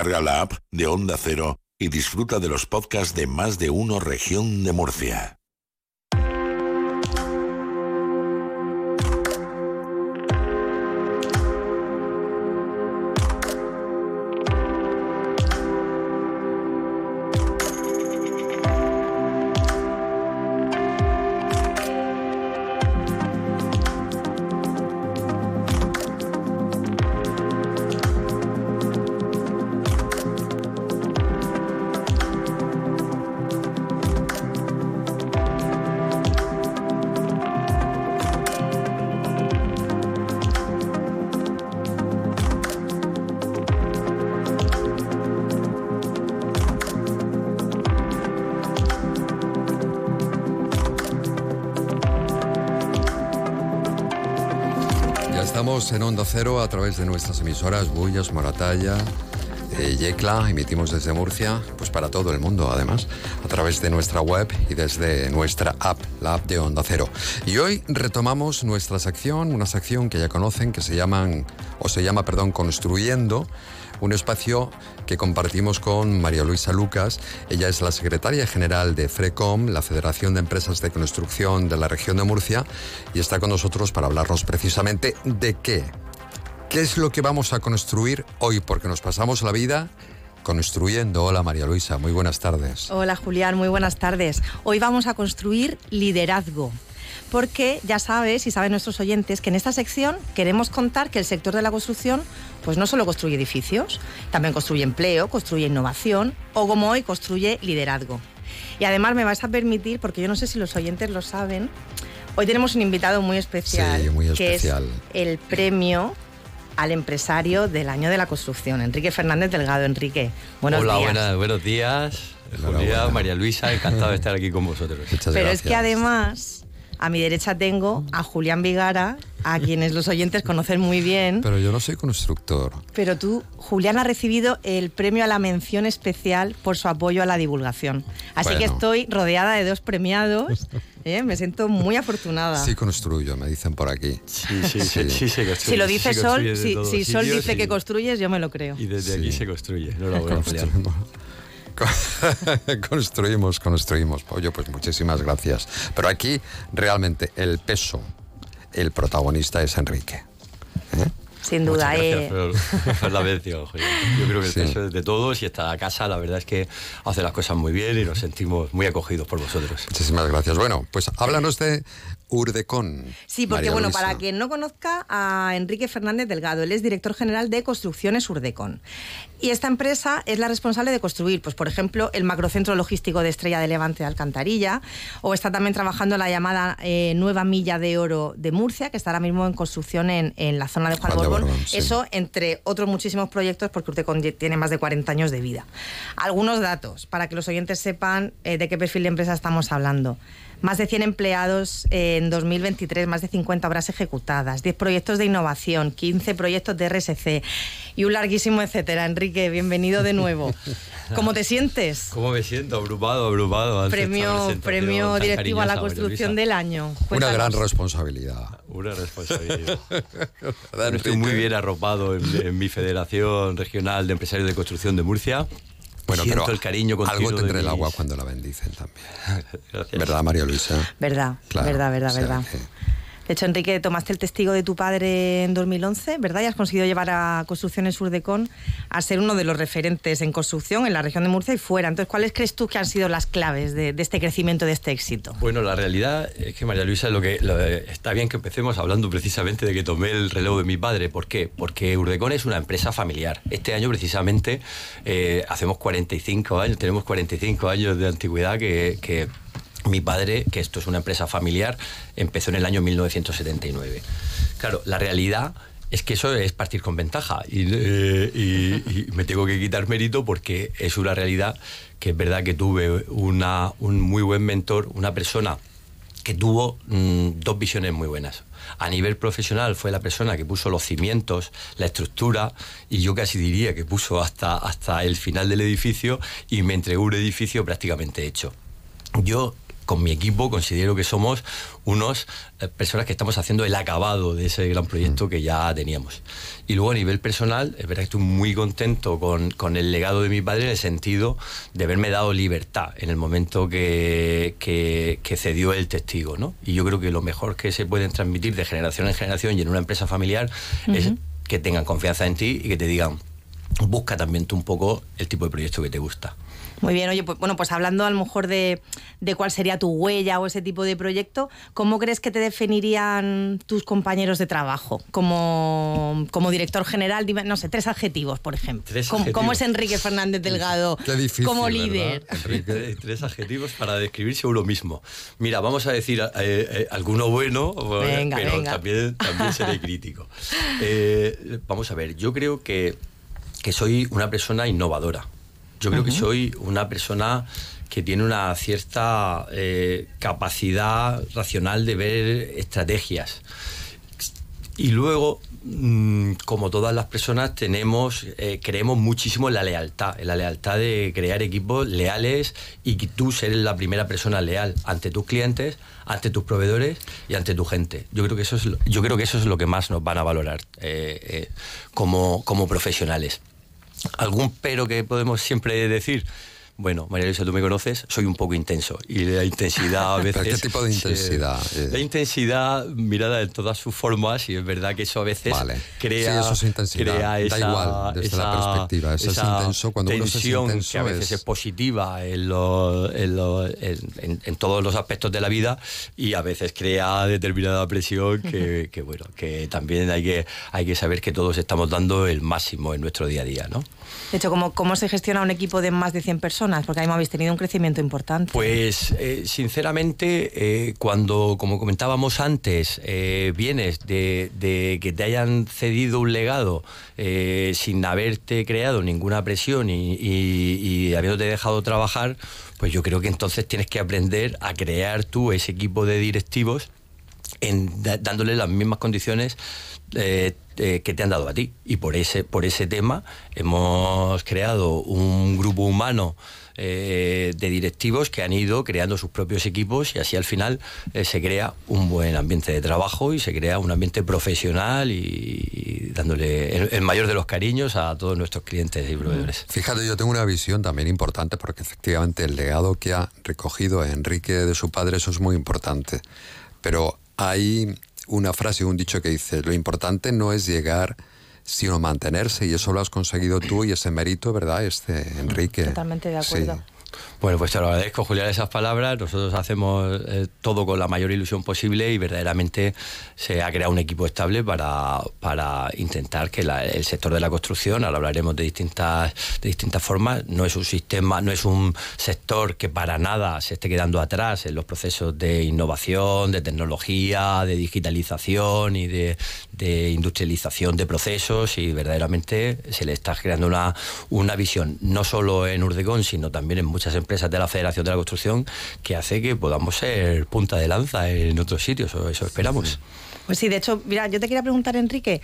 Carga la app de Onda Cero y disfruta de los podcasts de más de uno región de Murcia. En Onda Cero a través de nuestras emisoras Bullas, Moratalla, eh, Yecla, emitimos desde Murcia, pues para todo el mundo además, a través de nuestra web y desde nuestra app, la app de Onda Cero. Y hoy retomamos nuestra sección, una sección que ya conocen, que se llaman, o se llama, perdón, Construyendo, un espacio que compartimos con María Luisa Lucas. Ella es la secretaria general de FRECOM, la Federación de Empresas de Construcción de la región de Murcia, y está con nosotros para hablarnos precisamente de qué. ¿Qué es lo que vamos a construir hoy? Porque nos pasamos la vida construyendo. Hola María Luisa, muy buenas tardes. Hola Julián, muy buenas tardes. Hoy vamos a construir liderazgo porque ya sabes y saben nuestros oyentes que en esta sección queremos contar que el sector de la construcción pues no solo construye edificios, también construye empleo, construye innovación o como hoy construye liderazgo. Y además me vais a permitir, porque yo no sé si los oyentes lo saben, hoy tenemos un invitado muy especial, muy especial. que es el premio al empresario del año de la construcción, Enrique Fernández Delgado. Enrique, buenos días. Hola, buenos días. María Luisa, encantado de estar aquí con vosotros. Pero es que además a mi derecha tengo a Julián Vigara, a quienes los oyentes conocen muy bien. Pero yo no soy constructor. Pero tú, Julián, ha recibido el premio a la mención especial por su apoyo a la divulgación. Así que estoy rodeada de dos premiados. ¿eh? Me siento muy afortunada. Sí construyo, me dicen por aquí. Sí, sí, sí, sí, se construye. Si lo dice Sol, si, Sol dice que construyes, yo me lo creo. Y desde aquí se construye, no lo voy a construimos, construimos. Pollo, pues muchísimas gracias. Pero aquí realmente el peso, el protagonista es Enrique. ¿eh? Sin duda. Eh. la mención, Yo creo que el peso es de todos y esta casa, la verdad es que hace las cosas muy bien y nos sentimos muy acogidos por vosotros. Muchísimas gracias. Bueno, pues háblanos de Urdecon. Sí, porque bueno, para quien no conozca a Enrique Fernández Delgado, él es director general de Construcciones Urdecon. Y esta empresa es la responsable de construir, pues por ejemplo, el macrocentro logístico de Estrella de Levante de Alcantarilla, o está también trabajando la llamada eh, nueva milla de oro de Murcia, que está ahora mismo en construcción en, la zona de Juan, Borbón. Eso entre otros muchísimos proyectos, porque Urdecon tiene más de 40 años de vida. Algunos datos para que los oyentes sepan eh, de qué perfil de empresa estamos hablando más de 100 empleados en 2023, más de 50 obras ejecutadas, 10 proyectos de innovación, 15 proyectos de RSC y un larguísimo etcétera. Enrique, bienvenido de nuevo. ¿Cómo te sientes? ¿Cómo me siento? Abrumado, abrumado. Premio, premio directivo a la construcción del año. Una gran responsabilidad. Una responsabilidad. Estoy muy bien arropado en mi Federación Regional de Empresarios de Construcción de Murcia. Bueno, Siento pero el cariño algo tendré el agua cuando la bendicen también. ¿Verdad, María Luisa? Verdad, verdad, verdad, verdad. De hecho, Enrique, tomaste el testigo de tu padre en 2011, ¿verdad? Y has conseguido llevar a Construcciones Surdecon a ser uno de los referentes en construcción en la región de Murcia y fuera. Entonces, ¿cuáles crees tú que han sido las claves de, este crecimiento, de este éxito? Bueno, la realidad es que, María Luisa, lo que, está bien que empecemos hablando precisamente de que tomé el relevo de mi padre. ¿Por qué? Porque Urdecon es una empresa familiar. Este año, precisamente, eh, hacemos 45 años, tenemos 45 años de antigüedad que mi padre, que esto es una empresa familiar, empezó en el año 1979. Claro, la realidad es que eso es partir con ventaja eh, y, me tengo que quitar mérito porque es una realidad que es verdad que tuve una, un muy buen mentor, una persona que tuvo mm, dos visiones muy buenas. A nivel profesional fue la persona que puso los cimientos, la estructura, y yo casi diría que puso hasta, hasta el final del edificio y me entregó un edificio prácticamente hecho. Yo con mi equipo considero que somos unos eh, personas que estamos haciendo el acabado de ese gran proyecto que ya teníamos. Y luego a nivel personal, es verdad que estoy muy contento con, con el legado de mi padre en el sentido de haberme dado libertad en el momento que, que, que cedió el testigo. ¿no? Y yo creo que lo mejor que se pueden transmitir de generación en generación y en una empresa familiar es que tengan confianza en ti y que te digan, busca también tú un poco el tipo de proyecto que te gusta. Muy bien, oye, pues, bueno, pues hablando a lo mejor de, de, cuál sería tu huella o ese tipo de proyecto, ¿cómo crees que te definirían tus compañeros de trabajo? Como, como director general, dime, no sé, tres adjetivos, por ejemplo. ¿Cómo, ¿Cómo, es Enrique Fernández Delgado difícil, como líder? Enrique, tres adjetivos para describirse uno mismo. Mira, vamos a decir eh, eh, alguno bueno, venga, pero venga. También, también seré crítico. Eh, vamos a ver, yo creo que, que soy una persona innovadora. Yo creo uh -huh. que soy una persona que tiene una cierta eh, capacidad racional de ver estrategias. Y luego, mmm, como todas las personas, tenemos, eh, creemos muchísimo en la lealtad, en la lealtad de crear equipos leales y que tú seres la primera persona leal ante tus clientes, ante tus proveedores y ante tu gente. Yo creo que eso es, lo, yo creo que eso es lo que más nos van a valorar eh, como, como profesionales. ¿Algún pero que podemos siempre decir? Bueno, María Luisa, tú me conoces, soy un poco intenso y la intensidad a veces... ¿Pero ¿Qué tipo de intensidad? Eh, la intensidad mirada en todas sus formas y es verdad que eso a veces vale. crea, sí, eso es intensidad. crea esa, igual desde esa, la perspectiva. Eso esa es intenso cuando uno es intenso que a veces es, es positiva en, lo, en, lo, en, en, todos los aspectos de la vida y a veces crea determinada presión que, que bueno, que también hay que, hay que saber que todos estamos dando el máximo en nuestro día a día, ¿no? De hecho, ¿cómo, ¿cómo se gestiona un equipo de más de 100 personas? Porque ahí me habéis tenido un crecimiento importante. Pues, eh, sinceramente, eh, cuando, como comentábamos antes, eh, vienes de, que te hayan cedido un legado eh, sin haberte creado ninguna presión y habiéndote dejado trabajar, pues yo creo que entonces tienes que aprender a crear tú ese equipo de directivos en, dándole las mismas condiciones eh, eh, que te han dado a ti. Y por ese, por ese tema hemos creado un grupo humano eh, de directivos que han ido creando sus propios equipos y así al final se crea un buen ambiente de trabajo y se crea un ambiente profesional y, dándole el, el, mayor de los cariños a todos nuestros clientes y proveedores. Fíjate, yo tengo una visión también importante porque efectivamente el legado que ha recogido Enrique de su padre, eso es muy importante. Pero hay una frase, un dicho que dice, lo importante no es llegar, sino mantenerse, y eso lo has conseguido tú y ese mérito, ¿verdad? Este, Enrique. Totalmente de acuerdo. Bueno, pues te lo agradezco, Julián, esas palabras. Nosotros hacemos eh, todo con la mayor ilusión posible y verdaderamente se ha creado un equipo estable para, para intentar que la, el sector de la construcción, ahora hablaremos de distintas, de distintas formas, no es un sistema, no es un sector que para nada se esté quedando atrás en los procesos de innovación, de tecnología, de digitalización y de, de industrialización de procesos y verdaderamente se le está creando una, una visión, no solo en Urdecon, sino también en muchas empresas de la Federación de la Construcción que hace que podamos ser punta de lanza en otros sitios, o eso esperamos. Pues sí, de hecho, mira, yo te quería preguntar, Enrique,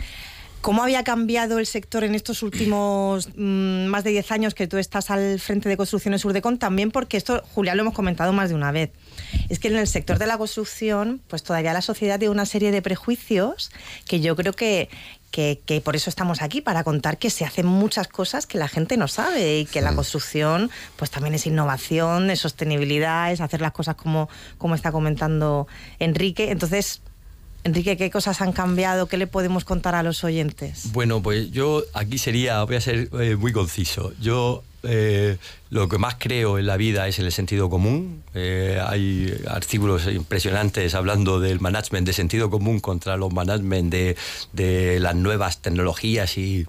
¿Cómo había cambiado el sector en estos últimos mmm, más de 10 años que tú estás al frente de Construcciones Urdecon? También porque esto, Julián, lo hemos comentado más de una vez. Es que en el sector de la construcción, pues todavía la sociedad tiene una serie de prejuicios que yo creo que, que, que, por eso estamos aquí, para contar que se hacen muchas cosas que la gente no sabe y que la construcción pues también es innovación, es sostenibilidad, es hacer las cosas como, como está comentando Enrique. Entonces, Enrique, ¿qué cosas han cambiado? ¿Qué le podemos contar a los oyentes? Bueno, pues yo aquí sería, voy a ser eh, muy conciso. Yo eh, lo que más creo en la vida es en el sentido común. Eh, hay artículos impresionantes hablando del management de sentido común contra los management de, de las nuevas tecnologías y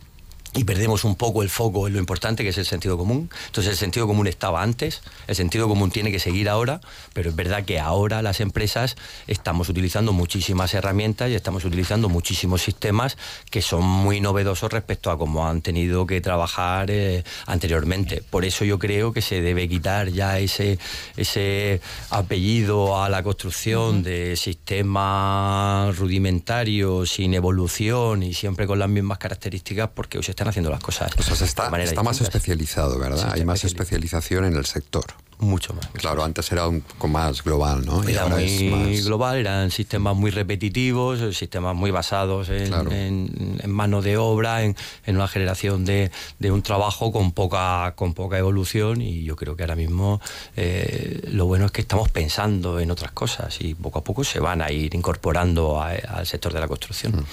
y perdemos un poco el foco en lo importante que es el sentido común. Entonces el sentido común estaba antes, el sentido común tiene que seguir ahora, pero es verdad que ahora las empresas estamos utilizando muchísimas herramientas y estamos utilizando muchísimos sistemas que son muy novedosos respecto a cómo han tenido que trabajar eh, anteriormente. Por eso yo creo que se debe quitar ya ese, ese apellido a la construcción uh -huh. de sistemas rudimentarios, sin evolución y siempre con las mismas características porque hoy se están haciendo las cosas. O sea, está, está más especializado, ¿verdad? Hay más especialización en el sector. mucho más. Claro, antes era un poco más global, ¿no? Y era muy global, eran sistemas muy repetitivos, sistemas muy basados en, mano de obra, en, una generación de, un trabajo con poca, con poca evolución y yo creo que ahora mismo eh, lo bueno es que estamos pensando en otras cosas y poco a poco se van a ir incorporando al sector de la construcción. Mm.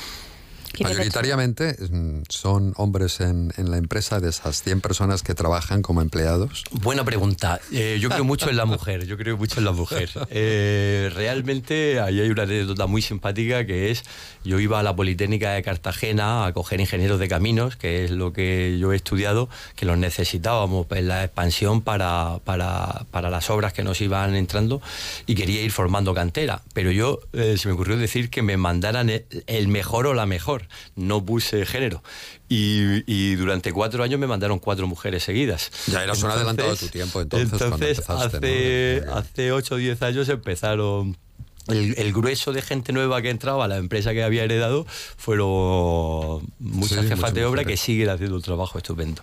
Mayoritariamente mm, son hombres en, la empresa de esas 100 personas que trabajan como empleados. Buena pregunta. Eh, yo creo mucho en la mujer. Yo creo mucho en la mujer. Eh, realmente ahí hay una anécdota muy simpática que es yo iba a la Politécnica de Cartagena a coger ingenieros de caminos, que es lo que yo he estudiado, que los necesitábamos en la expansión para, para, para las obras que nos iban entrando y quería ir formando cantera. Pero yo eh, se me ocurrió decir que me mandaran el mejor o la mejor no puse género. Y, durante cuatro años me mandaron cuatro mujeres seguidas. Ya eras un adelantado de tu tiempo, entonces. Entonces, hace, hace 8 o 10 años empezaron el, grueso de gente nueva que entraba a la empresa que había heredado fueron muchas jefas de obra que siguen haciendo un trabajo estupendo.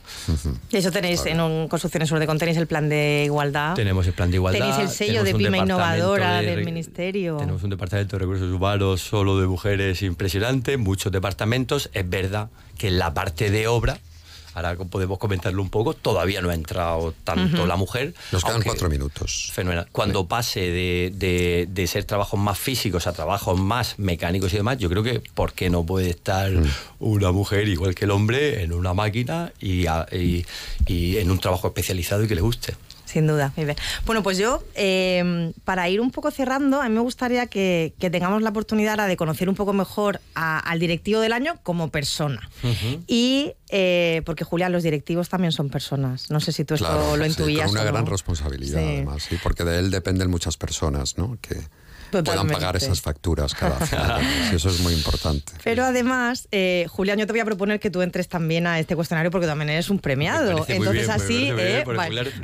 Y eso tenéis en un Construcciones Sur de tenéis el plan de igualdad. Tenemos el plan de igualdad. Tenéis el sello de pyme innovadora del ministerio. Tenemos un departamento de recursos humanos solo de mujeres impresionante, muchos departamentos. Es verdad que en la parte de obra ahora podemos comentarlo un poco, todavía no ha entrado tanto la mujer. Nos quedan cuatro minutos. Fenomenal. Cuando pase de, de, ser trabajos más físicos a trabajos más mecánicos y demás, yo creo que ¿por qué no puede estar mm. una mujer igual que el hombre en una máquina y, y en un trabajo especializado y que le guste? Sin duda, Bueno, pues yo, em, para ir un poco cerrando, a mí me gustaría que, tengamos la oportunidad de conocer un poco mejor al directivo del año como persona. Y eh, porque, Julián, los directivos también son personas. No sé si tú esto lo intuías. Sí, una gran responsabilidad, además, sí, porque de él dependen muchas personas, ¿no? Que, puedan pagar esas facturas cada final. eso es muy importante. Pero además, eh, Julián, yo te voy a proponer que tú entres también a este cuestionario porque también eres un premiado. Entonces así eh,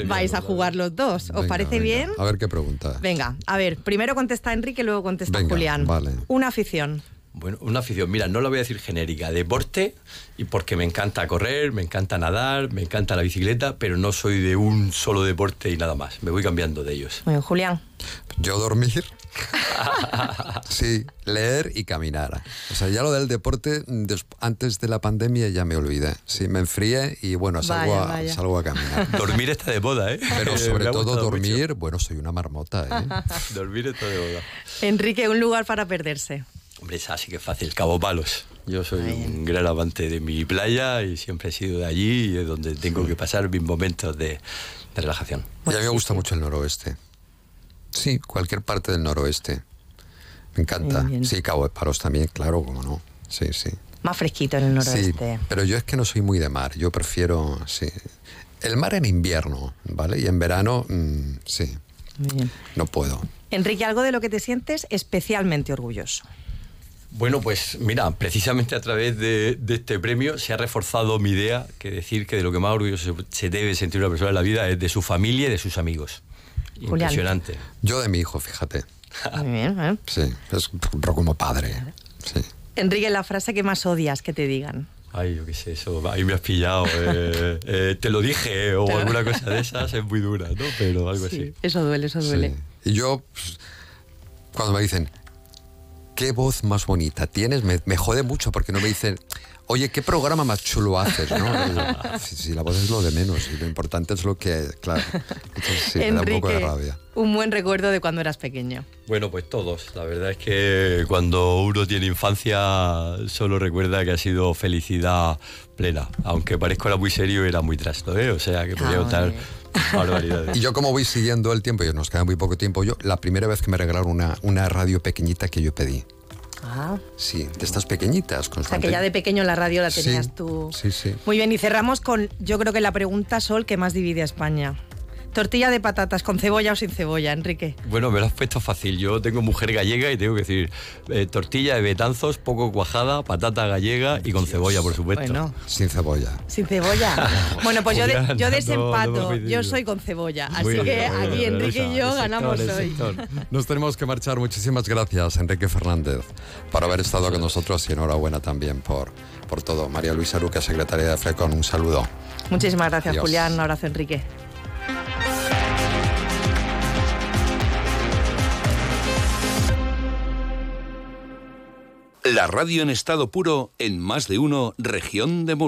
vais, a jugar los dos. ¿Os parece bien? A ver qué pregunta. Venga, a ver, primero contesta Enrique, luego contesta Julián. Vale. Una afición. Bueno, una afición, mira, no la voy a decir genérica, deporte, y porque me encanta correr, me encanta nadar, me encanta la bicicleta, pero no soy de un solo deporte y nada más. Me voy cambiando de ellos. Bueno, Julián. Yo dormir. sí, leer y caminar. O sea, ya lo del deporte, antes de la pandemia ya me olvidé. Sí, me enfrié y bueno, salgo, a, salgo a caminar. Dormir está de moda, ¿eh? Pero sobre todo dormir, bueno, soy una marmota, ¿eh? dormir está de moda. Enrique, un lugar para perderse. Hombre, es así que fácil, Cabo Palos. Yo soy un gran amante de mi playa y siempre he sido de allí y es donde tengo que pasar mis momentos de, relajación. Y a mí me gusta mucho el noroeste. Sí, cualquier parte del noroeste. Me encanta. Sí, Cabo de Palos también, claro, como no. Sí, sí. Más fresquito en el noroeste. Sí, pero yo es que no soy muy de mar. Yo prefiero, sí. El mar en invierno, ¿vale? Y en verano, mm, sí. bien. No puedo. Enrique, algo de lo que te sientes especialmente orgulloso. Bueno, pues mira, precisamente a través de, este premio se ha reforzado mi idea que decir que de lo que más orgulloso se, debe sentir una persona en la vida es de su familia y de sus amigos. Impresionante. Yo de mi hijo, fíjate. Muy bien, ¿eh? Sí, es como padre. Sí. Enrique, la frase que más odias que te digan. Ay, yo qué sé, eso, ahí me has pillado. Eh, eh, te lo dije, o alguna cosa de esas es muy dura, ¿no? Pero algo así. Eso duele, eso duele. Y yo, pues, cuando me dicen, qué voz más bonita tienes, me, jode mucho porque no me dicen, oye, qué programa más chulo haces, ¿no? Si, la voz es lo de menos y lo importante es lo que, claro. Entonces sí, me da un poco de rabia. Un buen recuerdo de cuando eras pequeño. Bueno, pues todos. La verdad es que cuando uno tiene infancia solo recuerda que ha sido felicidad plena. Aunque parezca muy serio, era muy trasto, ¿eh? O sea, que podía estar y yo como voy siguiendo el tiempo, y nos queda muy poco tiempo, yo la primera vez que me regalaron una, una radio pequeñita que yo pedí. Ah. Sí, de estas pequeñitas. Con o sea, que ya de pequeño la radio la tenías tú. Sí, sí. Muy bien, y cerramos con, yo creo que la pregunta, Sol, que más divide a España. Tortilla de patatas, ¿con cebolla o sin cebolla, Enrique? Bueno, me lo has puesto fácil. Yo tengo mujer gallega y tengo que decir eh, tortilla de betanzos, poco cuajada, patata gallega y con cebolla, por supuesto. Bueno. Sin cebolla. Sin cebolla. bueno, pues yo, yo desempato. yo soy con cebolla. Así que aquí Enrique y yo ganamos hoy. Nos tenemos que marchar. Muchísimas gracias, Enrique Fernández, por haber estado con nosotros y enhorabuena también por, por todo. María Luisa Luque, secretaria de FRECON, un saludo. Muchísimas gracias, Julián. Un abrazo, Enrique. La radio en estado puro en más de uno región de Murcia.